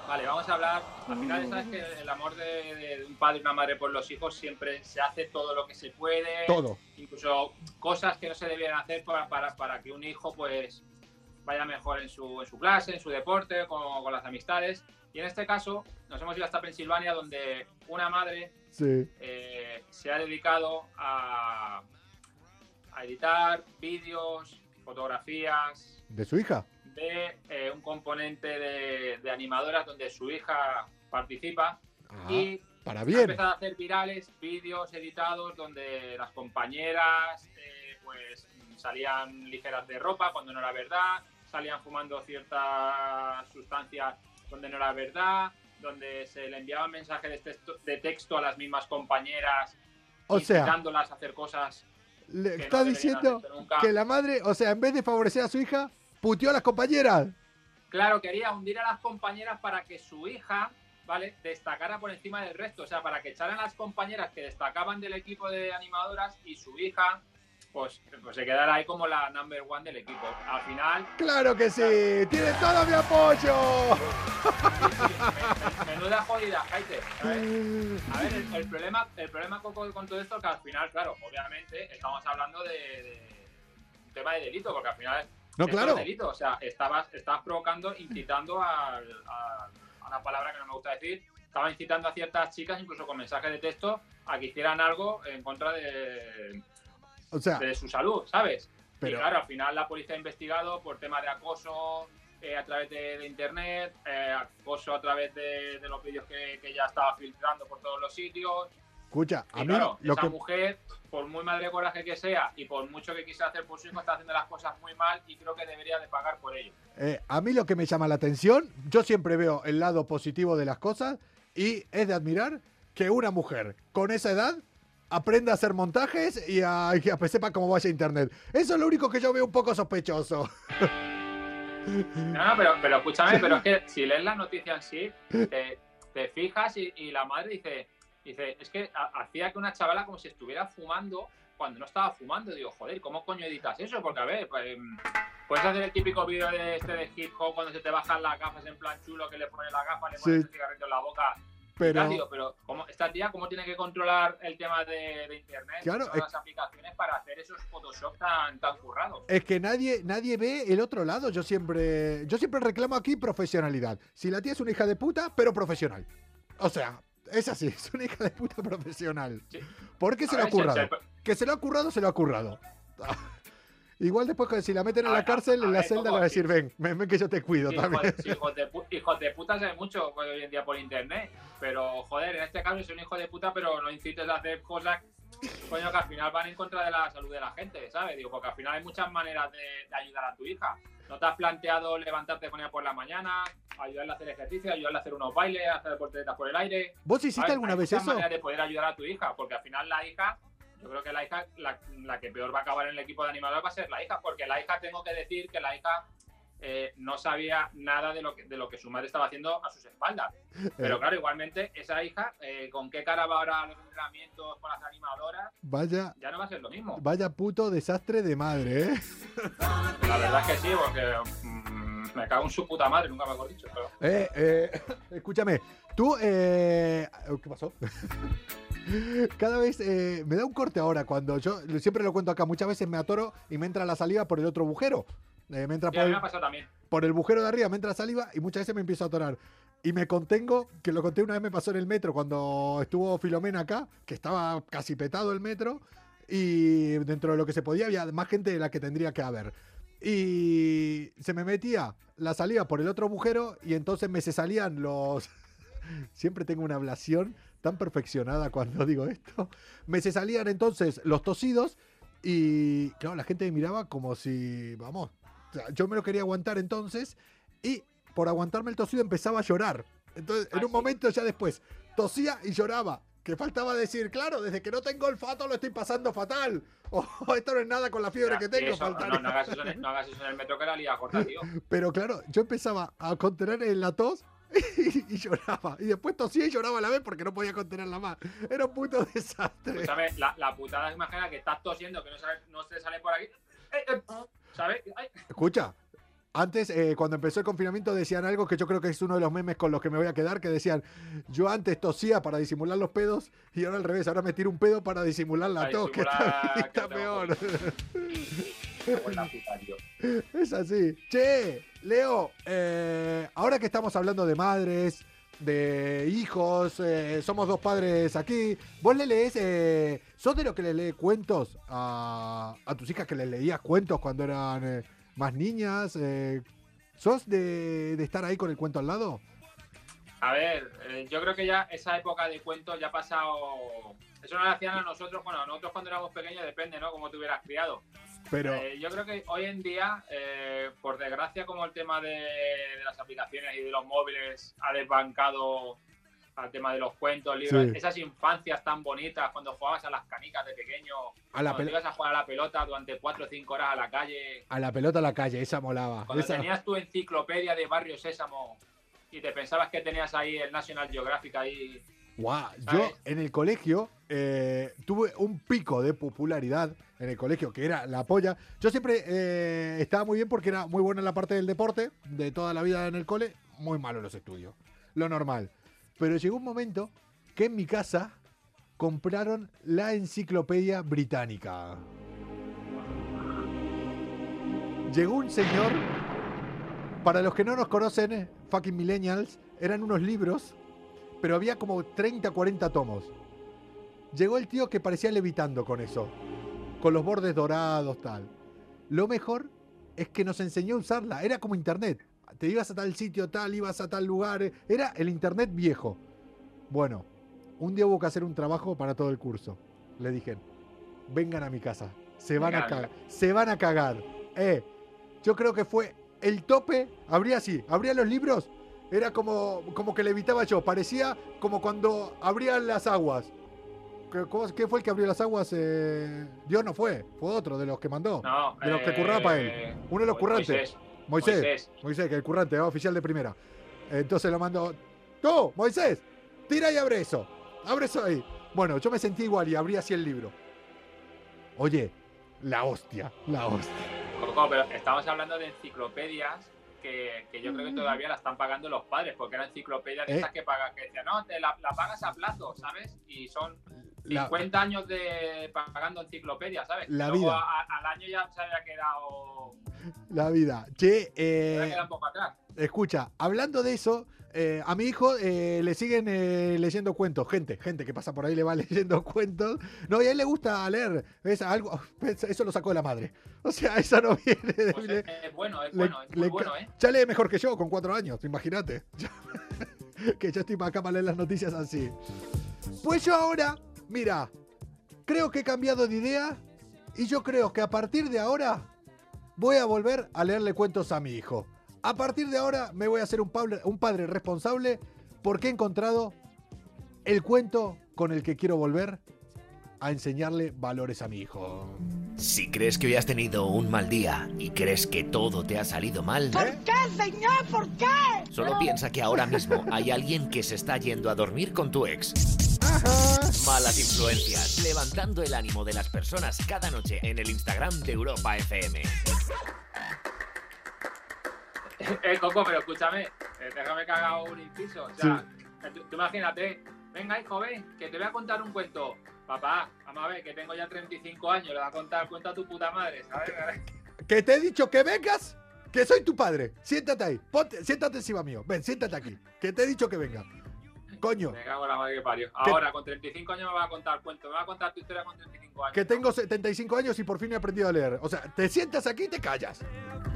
Vale, vamos a hablar. Al final, sabes que el amor de, de un padre y una madre por los hijos siempre se hace todo lo que se puede. Todo. Incluso cosas que no se debían hacer para, para, para que un hijo, pues, vaya mejor en su, en su clase, en su deporte, con, con las amistades. Y en este caso, nos hemos ido hasta Pensilvania, donde una madre Sí. eh, se ha dedicado a, a editar vídeos, fotografías ¿De su hija? De eh, un componente de, de animadoras donde su hija participa Ah, y para ha bien. empezado a hacer virales vídeos editados donde las compañeras eh, pues salían ligeras de ropa cuando no era verdad, salían fumando ciertas sustancias donde no era verdad, donde se le enviaban mensajes de texto, de texto a las mismas compañeras O sea, incitándolas a hacer cosas le que está diciendo que la madre, o sea, en vez de favorecer a su hija, puteó a las compañeras. Claro, quería hundir a las compañeras para que su hija, ¿vale? Destacara por encima del resto. O sea, para que echaran a las compañeras que destacaban del equipo de animadoras y su hija, pues, pues se quedara ahí como la number one del equipo. Al final, Claro que sí, tiene todo mi apoyo. <laughs> menuda jodida, Jaite. ¿sabes? A ver, el, el problema, el problema con, con todo esto es que al final, claro, obviamente estamos hablando de, de un tema de delito, porque al final No, claro. delito. O sea, estabas, estabas provocando, incitando a, a una palabra que no me gusta decir, estaba incitando a ciertas chicas, incluso con mensajes de texto, a que hicieran algo en contra de, O sea, de su salud, ¿sabes? Pero- Y claro, al final la policía ha investigado por tema de acoso eh, a través de, de internet, eh, acoso a través de, de los vídeos que, que ya estaba filtrando por todos los sitios. escucha, Y a mí claro, lo esa que mujer, por muy madre coraje que sea y por mucho que quisiera hacer por su hijo, está haciendo las cosas muy mal y creo que debería de pagar por ello. Eh, a mí lo que me llama la atención, yo siempre veo el lado positivo de las cosas y es de admirar que una mujer con esa edad aprenda a hacer montajes y a, y que sepa cómo vaya internet. Eso es lo único que yo veo un poco sospechoso. No, no, pero, pero escúchame, pero es que si lees la noticia en sí, te, te fijas y, y la madre dice, dice, es que ha- hacía que una chavala como si estuviera fumando cuando no estaba fumando. Digo, joder, ¿cómo coño editas eso? Porque a ver, pues, em, puedes hacer el típico vídeo de este de hip hop cuando se te bajan las gafas en plan chulo, que le pones la gafa, le pones Sí. el cigarrito en la boca. Pero- tal, digo, pero ¿cómo, esta tía, ¿cómo tiene que controlar el tema de, de internet? Claro, todas las aplicaciones para hacer esos Photoshop tan, tan currados. Es que nadie, nadie ve el otro lado. Yo siempre, yo siempre reclamo aquí profesionalidad. Si la tía es una hija de puta, pero profesional. O sea, es así, <laughs> es una hija de puta profesional. ¿Por qué se le ha currado? Que se lo ha currado, se lo ha currado. <laughs> Igual después que si la meten en la ver, cárcel, en la ver, celda le va a decir, ven, ven, ven que yo te cuido Sí, también. hijos, sí, de, hijos de puta se ve mucho hoy en día por internet. Pero, joder, en este caso es un hijo de puta, pero no incites a hacer cosas coño, que al final van en contra de la salud de la gente, ¿sabes? Digo, porque al final hay muchas maneras de, de ayudar a tu hija. ¿No te has planteado levantarte con ella por la mañana, ayudarle a hacer ejercicio, ayudarle a hacer unos bailes, a hacer volteretas por el aire? ¿Vos hiciste ¿Sabes? alguna Hay vez eso? maneras de poder ayudar a tu hija, porque al final la hija, yo creo que la hija, la, la que peor va a acabar en el equipo de animadores va a ser la hija, porque la hija, tengo que decir que la hija eh, no sabía nada de lo, que, de lo que su madre estaba haciendo a sus espaldas. Pero Eh. claro, igualmente, esa hija, eh, ¿con qué cara va ahora a los entrenamientos con las animadoras? Vaya, Ya no va a ser lo mismo. vaya puto desastre de madre, ¿eh? La verdad es que sí, porque mm, me cago en su puta madre, nunca mejor dicho. Pero... Eh, eh, escúchame, tú, eh, ¿qué pasó? <laughs> Cada vez eh, me da un corte ahora cuando yo siempre lo cuento acá, muchas veces me atoro y me entra la saliva por el otro agujero. Eh, me entra Sí, por el, me ha pasado también. por el agujero de arriba, me entra saliva y muchas veces me empiezo a atorar. Y me contengo, que lo conté una vez me pasó en el metro cuando estuvo Filomena acá, que estaba casi petado el metro y dentro de lo que se podía había más gente de la que tendría que haber. Y se me metía la saliva por el otro agujero y entonces me se salían los... <laughs> Siempre tengo una ablación tan perfeccionada cuando digo esto. Me se salían entonces los tosidos y claro, la gente me miraba como si, vamos, yo me lo quería aguantar entonces y por aguantarme el tosido empezaba a llorar. Entonces, en un momento ya después, tosía y lloraba. Que faltaba decir, claro, desde que no tengo olfato lo estoy pasando fatal. <laughs> O esto no es nada con la fiebre que tengo. eso, no, no hagas eso no hagas eso en el metro que la lía corta, tío. <laughs> Pero claro, yo empezaba a contener en la tos <laughs> y, y lloraba. Y después tosía y lloraba a la vez porque no podía contenerla más. Era un puto desastre. ¿Sabes? La, la putada imagina que estás tosiendo, que no, sale- no te sale por aquí. Eh, eh, ¿Sabes? Ay, Escucha, antes, eh, cuando empezó el confinamiento, decían algo que yo creo que es uno de los memes con los que me voy a quedar, que decían, yo antes tosía para disimular los pedos y ahora al revés, ahora me tiro un pedo para disimular la tos, que está, que está peor. <laughs> Es así. Che, Leo, eh, ahora que estamos hablando de madres, de hijos, eh, somos dos padres aquí, vos le lees, eh, ¿sos de lo que le lee cuentos a, a tus hijas que les leías cuentos cuando eran eh, más niñas? Eh, ¿Sos de, de estar ahí con el cuento al lado? A ver, eh, yo creo que ya esa época de cuentos ya ha pasado. Eso no lo hacían a nosotros, bueno, nosotros cuando éramos pequeños depende, ¿no? Como te hubieras criado. Pero, Eh, yo creo que hoy en día, eh, por desgracia, como el tema de, de las aplicaciones y de los móviles ha desbancado al tema de los cuentos, libros, Sí. esas infancias tan bonitas cuando jugabas a las canicas de pequeño, A la cuando ibas a jugar a la pelota durante cuatro o cinco horas a la calle, a la pelota a la calle, esa molaba. cuando esa- tenías tu enciclopedia de Barrio Sésamo y te pensabas que tenías ahí el National Geographic ahí. Guau, yo en el colegio eh, tuve un pico de popularidad en el colegio, que era la polla. Yo siempre eh, estaba muy bien porque era muy buena en la parte del deporte, de toda la vida en el cole, muy malo en los estudios, lo normal. Pero llegó un momento que en mi casa compraron la enciclopedia británica. Llegó un señor, para los que no nos conocen, eh, fucking millennials, eran unos libros pero había como 30, 40 tomos. Llegó el tío que parecía levitando con eso, con los bordes dorados, tal. Lo mejor es que nos enseñó a usarla, era como internet. Te ibas a tal sitio, tal, ibas a tal lugar, era el internet viejo. Bueno, un día hubo que hacer un trabajo para todo el curso. Le dije, vengan a mi casa, se van a cagar, se van a cagar. Eh, yo creo que fue el tope, abría así, abría los libros era como, como que le evitaba yo. Parecía como cuando abrían las aguas. ¿Qué, cómo- qué fue el que abrió las aguas? Eh, Dios no fue, fue otro de los que mandó. No, de los que eh, curraba para él. Uno de los currantes. Moisés. Moisés. Moisés. Moisés, que el currante, ¿eh? oficial de primera. Entonces lo mandó. ¡Tú, Moisés! Tira y abre eso. Abre eso ahí. Bueno, yo me sentí igual y abrí así el libro. Oye, la hostia, la hostia. Coco, pero estamos hablando de enciclopedias que, que yo creo que todavía la están pagando los padres, porque eran enciclopedias de Eh. esas que pagan, que decían, no, te la, la pagas a plazo, ¿sabes? Y son La- 50 años de pagando enciclopedias, ¿sabes? La Luego vida. a- al año ya se había quedado, La vida. Che, se había eh, quedado un poco atrás. escucha, hablando de eso, eh, a mi hijo eh, le siguen eh, leyendo cuentos. Gente, gente que pasa por ahí le va <laughs> leyendo cuentos. No, y a él le gusta leer. Es algo, eso lo sacó de la madre. O sea, <laughs> eso no viene de. Pues es, es bueno, es le- bueno, es muy bueno, ¿eh? Ya lee mejor que yo, con cuatro años, imagínate. <laughs> que yo estoy para acá para leer las noticias así. Pues yo ahora, mira, creo que he cambiado de idea y yo creo que a partir de ahora voy a volver a leerle cuentos a mi hijo. A partir de ahora me voy a hacer un padre, un padre responsable porque he encontrado el cuento con el que quiero volver a enseñarle valores a mi hijo. Si crees que hoy has tenido un mal día y crees que todo te ha salido mal, qué, señor? ¿Por qué? solo piensa que ahora mismo hay alguien que se está yendo a dormir con tu ex. Malas influencias, levantando el ánimo de las personas cada noche en el Instagram de Europa FM. <laughs> Eh, Coco, pero escúchame, eh, déjame que haga un inciso. O sea, tú, tú imagínate, venga, hijo, ven, que te voy a contar un cuento. Papá, vamos a ver, que tengo ya 35 años, le voy a contar el cuento a tu puta madre, ¿sabes? <laughs> Que te he dicho que vengas, que soy tu padre. Siéntate ahí, ponte, siéntate encima mío. Ven, siéntate aquí. Que te he dicho que venga. Coño, Me cago en la madre que parió. Ahora, con 35 años me va a contar cuento, me va a contar tu historia con 35 años. que tengo 75 años y por fin he aprendido a leer. O sea, te sientas aquí y te callas.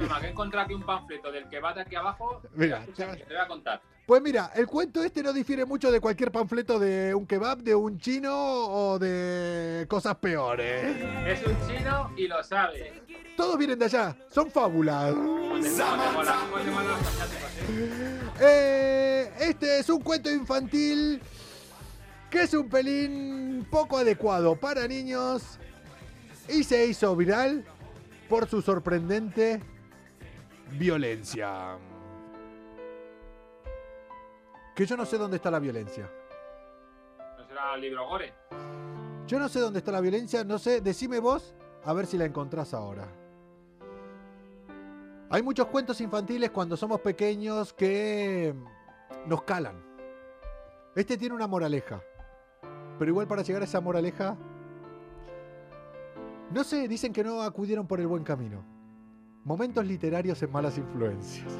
Toma, que he encontrado aquí un panfleto del que va de aquí abajo. Mira, escucha, que te voy a contar. Pues mira, el cuento este no difiere mucho de cualquier panfleto de un kebab, de un chino o de cosas peores. Es un chino y lo sabe. Todos vienen de allá, son fábulas. Eh, este es un cuento infantil que es un pelín poco adecuado para niños y se hizo viral por su sorprendente violencia. Que yo no sé dónde está la violencia. No será el libro Gore. Yo no sé dónde está la violencia, no sé, decime vos a ver si la encontrás ahora. Hay muchos cuentos infantiles cuando somos pequeños que nos calan. Este tiene una moraleja. Pero igual para llegar a esa moraleja... No sé, dicen que no acudieron por el buen camino. Momentos literarios en malas influencias.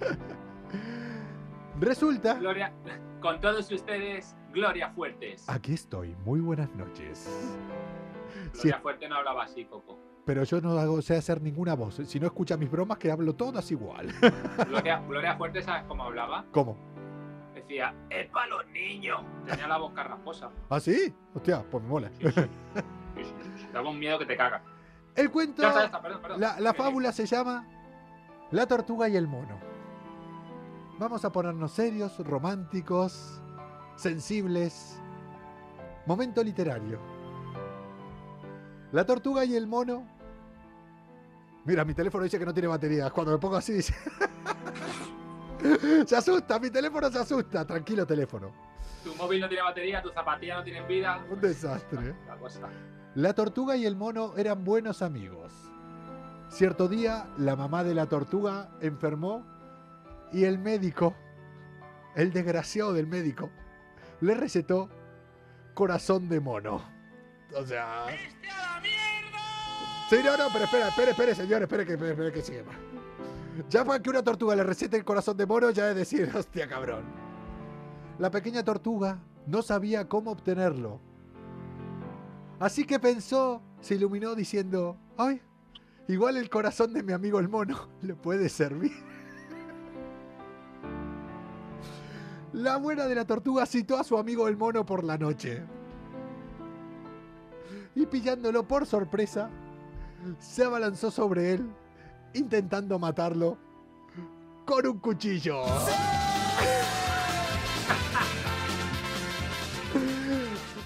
<laughs> Resulta... Gloria, con todos ustedes, Gloria Fuertes. Aquí estoy, muy buenas noches. Sí, Gloria Fuerte no hablaba así, Coco. pero yo no hago, sé hacer ninguna voz. Si no escucha mis bromas, que hablo todas igual. Gloria, Gloria Fuerte, ¿sabes cómo hablaba? ¿Cómo? Decía, es para los niños. Tenía la voz carrasposa. ¿Ah, sí? Hostia, pues me mola. Sí, sí. Sí, sí, sí. Daba un miedo que te caga. El cuento, Ya está, ya está, perdón, perdón. la, la fábula se llama La tortuga y el mono. Vamos a ponernos serios, románticos, sensibles. Momento literario. La tortuga y el mono. Mira, mi teléfono dice que no tiene batería. Cuando me pongo así dice... <laughs> se asusta, mi teléfono se asusta. Tranquilo teléfono. Tu móvil no tiene batería, tus zapatillas no tienen vida. Un desastre. La cosa. La tortuga y el mono eran buenos amigos. Cierto día, la mamá de la tortuga enfermó y el médico, el desgraciado del médico, le recetó corazón de mono. O sea... Sí, no, no, pero espera, espere, espere, señor, espere que, espere, espere que siga. Ya para que una tortuga le recete el corazón de mono, ya es decir, <laughs> hostia, cabrón. La pequeña tortuga no sabía cómo obtenerlo. Así que pensó, se iluminó diciendo, ay, igual el corazón de mi amigo el mono <laughs> le puede servir. La abuela de la tortuga citó a su amigo el mono por la noche. Y pillándolo por sorpresa, se abalanzó sobre él, intentando matarlo con un cuchillo. <laughs>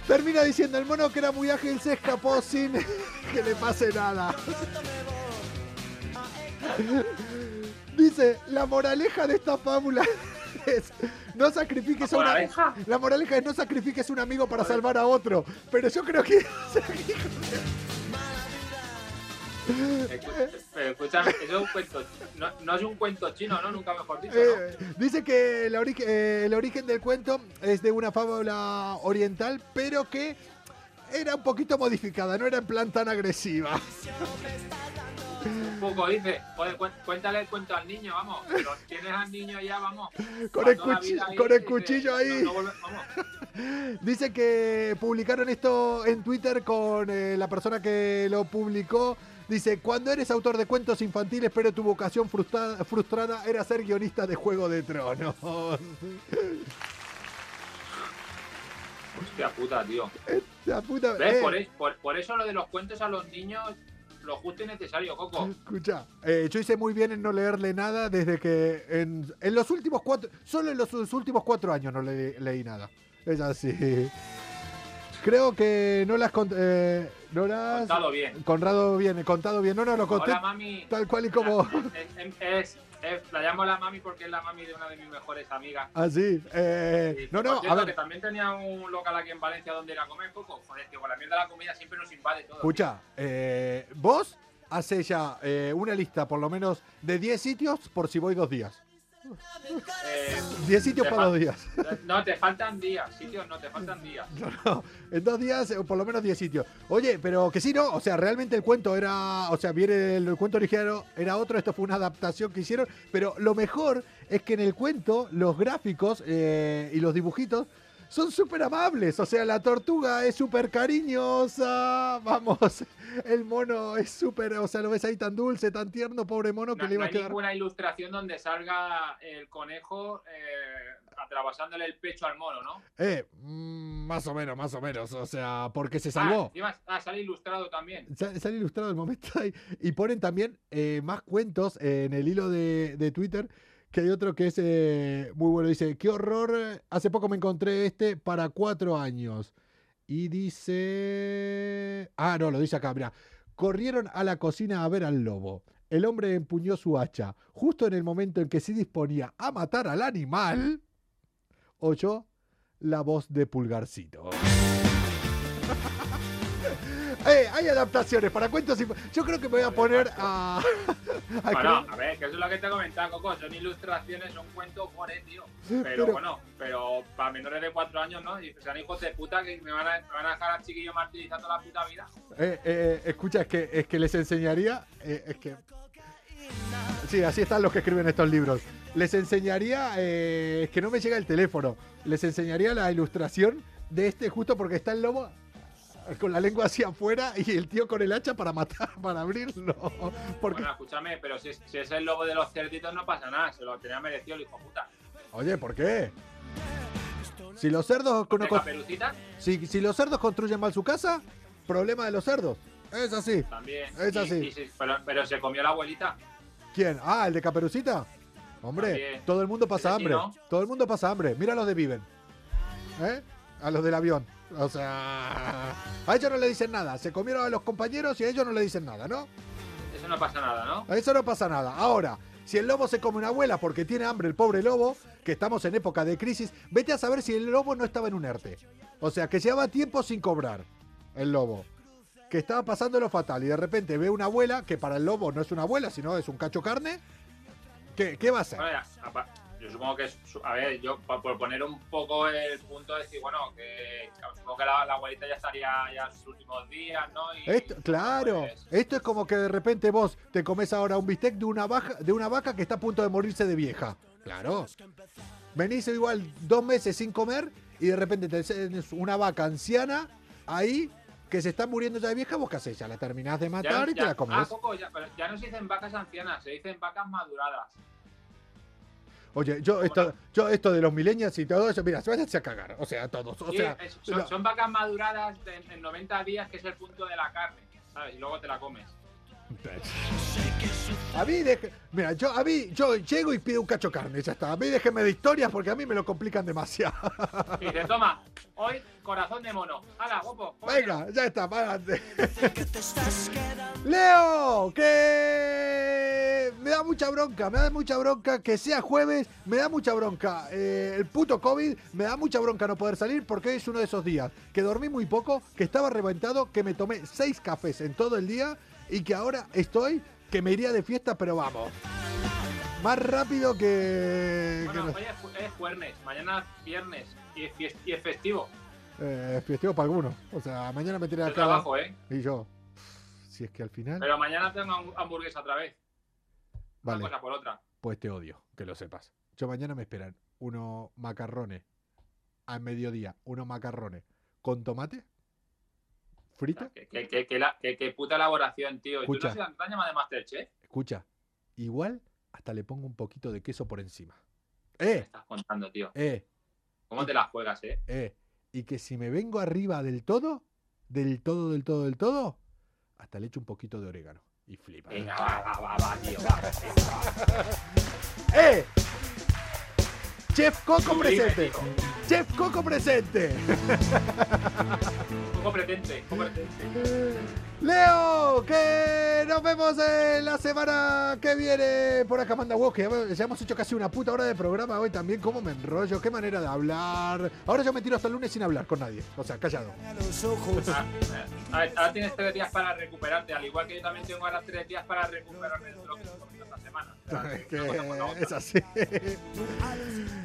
Termina diciendo, el mono que era muy ágil se escapó sin <laughs> que le pase nada. <laughs> Dice, la moraleja de esta fábula es no sacrifiques a una moraleja? La moraleja es no sacrifiques un amigo para salvar a otro. Pero yo creo que Pero escúchame, eso es un cuento. No, no es un cuento chino, ¿no? Nunca mejor dicho, ¿no? Eh, dice que el, ori- eh, el origen del cuento es de una fábula oriental, pero que era un poquito modificada, no era en plan tan agresiva. Un poco dice, joder, cué- cuéntale el cuento al niño, vamos. Lo tienes al niño ya, vamos. Con el, ahí, con dice, cuchillo ahí. no- no vuelve- vamos. <laughs> Dice que publicaron esto en Twitter con eh, la persona que lo publicó. Dice, cuando eres autor de cuentos infantiles, pero tu vocación frustrada, frustrada era ser guionista de Juego de Tronos. <laughs> Hostia puta, tío. <laughs> La puta... ¿Ves? eh, Por, es- por- por eso lo de los cuentos a los niños, lo justo y necesario, Coco. Escucha, eh, yo hice muy bien en no leerle nada desde que en, en los últimos cuatro, solo en los, los últimos cuatro años no le, leí nada. Es así. Creo que no las eh, no las Contado bien. Conrado bien, he contado bien. No, no, lo conté Hola, mami. tal cual y como Es, es- es- la llamo la mami porque es la mami de una de mis mejores amigas. así. eh, Y, no, no, a cierto, que también tenía un local aquí en Valencia donde ir a comer poco. Joder, que con la mierda de la comida siempre nos invade todo. escucha, eh, vos hace ya eh, una lista por lo menos de 10 sitios por si voy dos días. Eh, 10 sitios para dos días. No, te faltan días, sitios no, te faltan días. <laughs> No, no, en dos días, por lo menos 10 sitios. Oye, pero que sí, ¿no? O sea, realmente el cuento era. O sea, viene el, el cuento original era otro, esto fue una adaptación que hicieron. Pero lo mejor es que en el cuento, los gráficos eh, y los dibujitos son súper amables. O sea, la tortuga es súper cariñosa. <laughs> Vamos, el mono es súper. O sea, lo ves ahí tan dulce, tan tierno, pobre mono, que No, le iba no a hay quedar. ninguna ilustración donde salga el conejo eh, atravesándole el pecho al mono, ¿no? Eh, mm, más o menos, más o menos. O sea, porque se Ah, salvó. encima- ah, sale ilustrado también. Sa- Sale ilustrado el momento ahí. Y ponen también eh, más cuentos eh, en el hilo de, de Twitter. Que hay otro que es eh, muy bueno. Dice: Qué horror. Hace poco me encontré este para cuatro años. Y dice. Ah, no, lo dice acá. Mira. Corrieron a la cocina a ver al lobo. El hombre empuñó su hacha. Justo en el momento en que se disponía a matar al animal, oyó la voz de Pulgarcito. Eh, hay adaptaciones para cuentos y... Yo creo que me voy a poner a... <laughs> a Bueno, a ver, que eso es lo que te comentaba, Coco. Son ilustraciones, son cuentos por tío. Pero, Pero- bueno, pero para menores de cuatro años, ¿no? Y sean hijos de puta que me van a, me van a dejar al chiquillo martirizando la puta vida. Eh, eh, escucha, es que, es que les enseñaría... eh, es que... Sí, así están los que escriben estos libros. Les enseñaría... eh, es que no me llega el teléfono. Les enseñaría la ilustración de este justo porque está el lobo <laughs> con la lengua hacia afuera y el tío con el hacha para matar, para abrirlo. Porque, Bueno, escúchame, pero si es, si es el lobo de los cerditos no pasa nada. Se lo tenía merecido el hijo puta. oye, ¿por qué? Si los cerdos... ¿De no- caperucita? Si, si los cerdos construyen mal su casa, problema de los cerdos. Es así. También. Es Y- así. y pero, pero se comió la abuelita. ¿Quién? Ah, el de Caperucita. Hombre, También. todo el mundo pasa sí, hambre. ¿no? Todo el mundo pasa hambre. Mira los de Viven. ¿Eh? A los del avión. O sea, a ellos no le dicen nada. Se comieron a los compañeros y a ellos no le dicen nada, ¿no? Eso no pasa nada, ¿no? A eso no pasa nada. Ahora, si el lobo se come una abuela porque tiene hambre, el pobre lobo, que estamos en época de crisis, vete a saber si el lobo no estaba en un ERTE. O sea, que llevaba tiempo sin cobrar el lobo. Que estaba pasando lo fatal y de repente ve una abuela, que para el lobo no es una abuela, sino es un cacho carne. ¿Qué, qué va a hacer? Supongo que A ver, yo por poner un poco el punto de decir, bueno, que supongo que la, la abuelita ya estaría ya en sus últimos días, ¿no? Y, Esto, claro, pues, esto es como que de repente vos te comes ahora un bistec de una, vaca, de una vaca que está a punto de morirse de vieja. Claro. Venís igual dos meses sin comer y de repente tenés una vaca anciana ahí que se está muriendo ya de vieja, vos qué haces, ya la terminás de ya- matar y te ya- la comes. Ah, Coco, ya, pero ya no se dicen vacas ancianas, se dicen vacas maduradas. Oye, yo esto, yo esto de los millennials y todo eso, mira, se váyanse a cagar, o sea, todos, o Sí, sea, es- son, lo- son vacas maduradas de- en 90 días, que es el punto de la carne, ¿sabes? Y luego te la comes. <laughs> A mí, deje- mira, yo, a mí, yo llego y pido un cacho carne, ya está. A mí déjenme de historias porque a mí me lo complican demasiado. <laughs> Dice, toma, hoy corazón de mono. ¡Hala, guapo! Venga, ya está, para adelante. <laughs> Leo, que me da mucha bronca, me da mucha bronca que sea jueves, me da mucha bronca eh, el puto COVID, me da mucha bronca no poder salir porque hoy es uno de esos días que dormí muy poco, que estaba reventado, que me tomé seis cafés en todo el día y que ahora estoy que me iría de fiesta, pero vamos. Más rápido que... Bueno, hoy es, es jueves, mañana viernes y es, fies- y es festivo. eh, festivo para algunos. O sea, mañana me tiré acá. trabajo, ¿eh? Y yo, si es que al final... Pero mañana tengo ham- hamburguesa otra vez. Una Vale. cosa por otra. Pues te odio, que lo sepas. Yo mañana me esperan unos macarrones a mediodía, unos macarrones con tomate la- que- que puta elaboración, tío. ¿Y ¿Tú Escucha. no has- de Masterchef? Escucha, igual hasta le pongo un poquito de queso por encima. ¡Eh! Estás contando, tío. ¡Eh! ¿Cómo te las juegas, eh? ¡Eh! Y que si me vengo arriba del todo, del todo, del todo, del todo, hasta le echo un poquito de orégano. Y flipa. Venga, va, va, va, va, tío. Va. <laughs> ¡Eh! Chef Coco presente. Chef <laughs> Coco presente. Poco pretente, poco pretente. Leo, que nos vemos en la semana que viene por acá manda que ya hemos hecho casi una puta hora de programa hoy también, cómo me enrollo, qué manera de hablar. Ahora yo me tiro hasta el lunes sin hablar con nadie, o sea, callado. Ah, eh, a ver, ahora tienes tres días para recuperarte, al igual que yo también tengo ahora tres días para recuperarme de lo que semana. <laughs> Es que es así.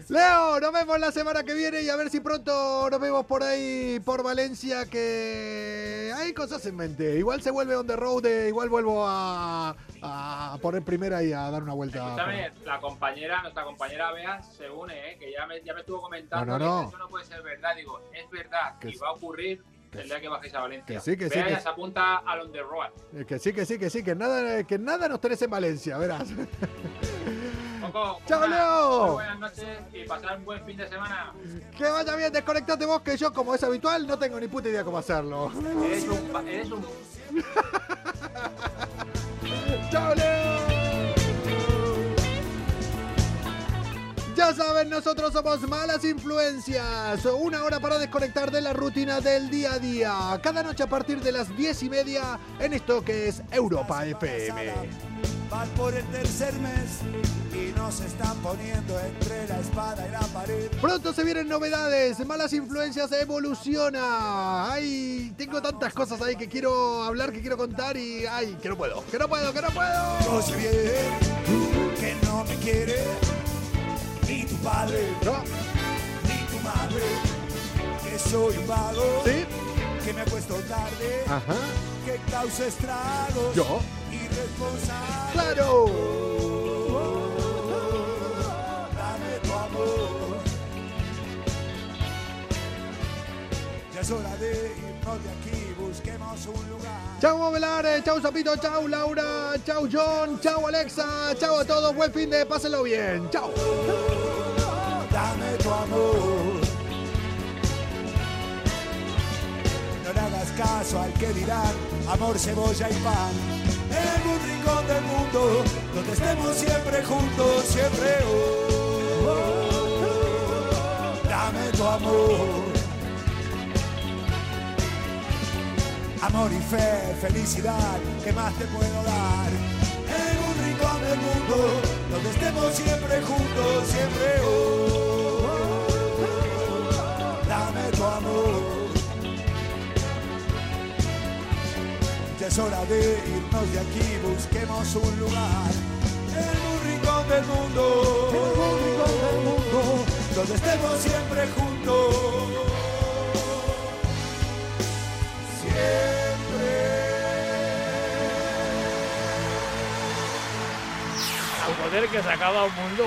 Leo, nos vemos la semana que viene y a ver si pronto nos vemos por ahí, por Valencia, que hay cosas en mente. Igual se vuelve on the road, eh, igual vuelvo a, a poner primera y a dar una vuelta. Escúchame, la compañera, nuestra compañera Bea se une, ¿eh? que ya me, ya me estuvo comentando No, no, que no. eso no puede ser verdad. Digo, es verdad, Que y va a ocurrir Que el día que bajéis a Valencia. Que sí, que sí, que se apunta al on the road. Eh, Que sí, que sí, que sí, que nada, que nada nos tenés en Valencia, verás. Coco, <laughs> ¡Chao, una- Leo! Buenas noches y pasar un buen fin de semana. Que vaya bien, desconectate vos, que yo, como es habitual, no tengo ni puta idea cómo hacerlo. Eres un, pa- eres un <laughs> ¡Chao, Leo! Ya saben, nosotros somos malas influencias. Una hora para desconectar de la rutina del día a día. Cada noche a partir de las diez y media en esto que es Europa FM. Van por el tercer mes y nos están poniendo entre la espada y la pared. Pronto se vienen novedades, Malas Influencias evoluciona. Ay, tengo tantas cosas ahí que quiero hablar, que quiero contar y ay, que no puedo, que no puedo, que no puedo. Yo sé bien que no me quiere padre, No, ni tu madre. Que soy un vago, sí, que me acuesto tarde, ajá, que causa estragos. yo, Irresponsable. claro. Dame tu amor. Ya es hora de irnos de aquí, busquemos un lugar. Chao Movelar, eh, chao Sapito, chao Laura, chao John, chao Alexa, chao a todos, buen fin de, pásenlo bien, chao. No le hagas caso al que dirán amor, cebolla y pan. En un rincón del mundo donde estemos siempre juntos, siempre. oh, dame tu amor. Amor y fe, felicidad, ¿qué más te puedo dar? En un rincón del mundo donde estemos siempre juntos, siempre. oh, Ya es hora de irnos de aquí, busquemos un lugar. En un rincón del mundo, en un rincón del mundo, donde estemos siempre juntos. Siempre. Joder, que se acaba un mundo.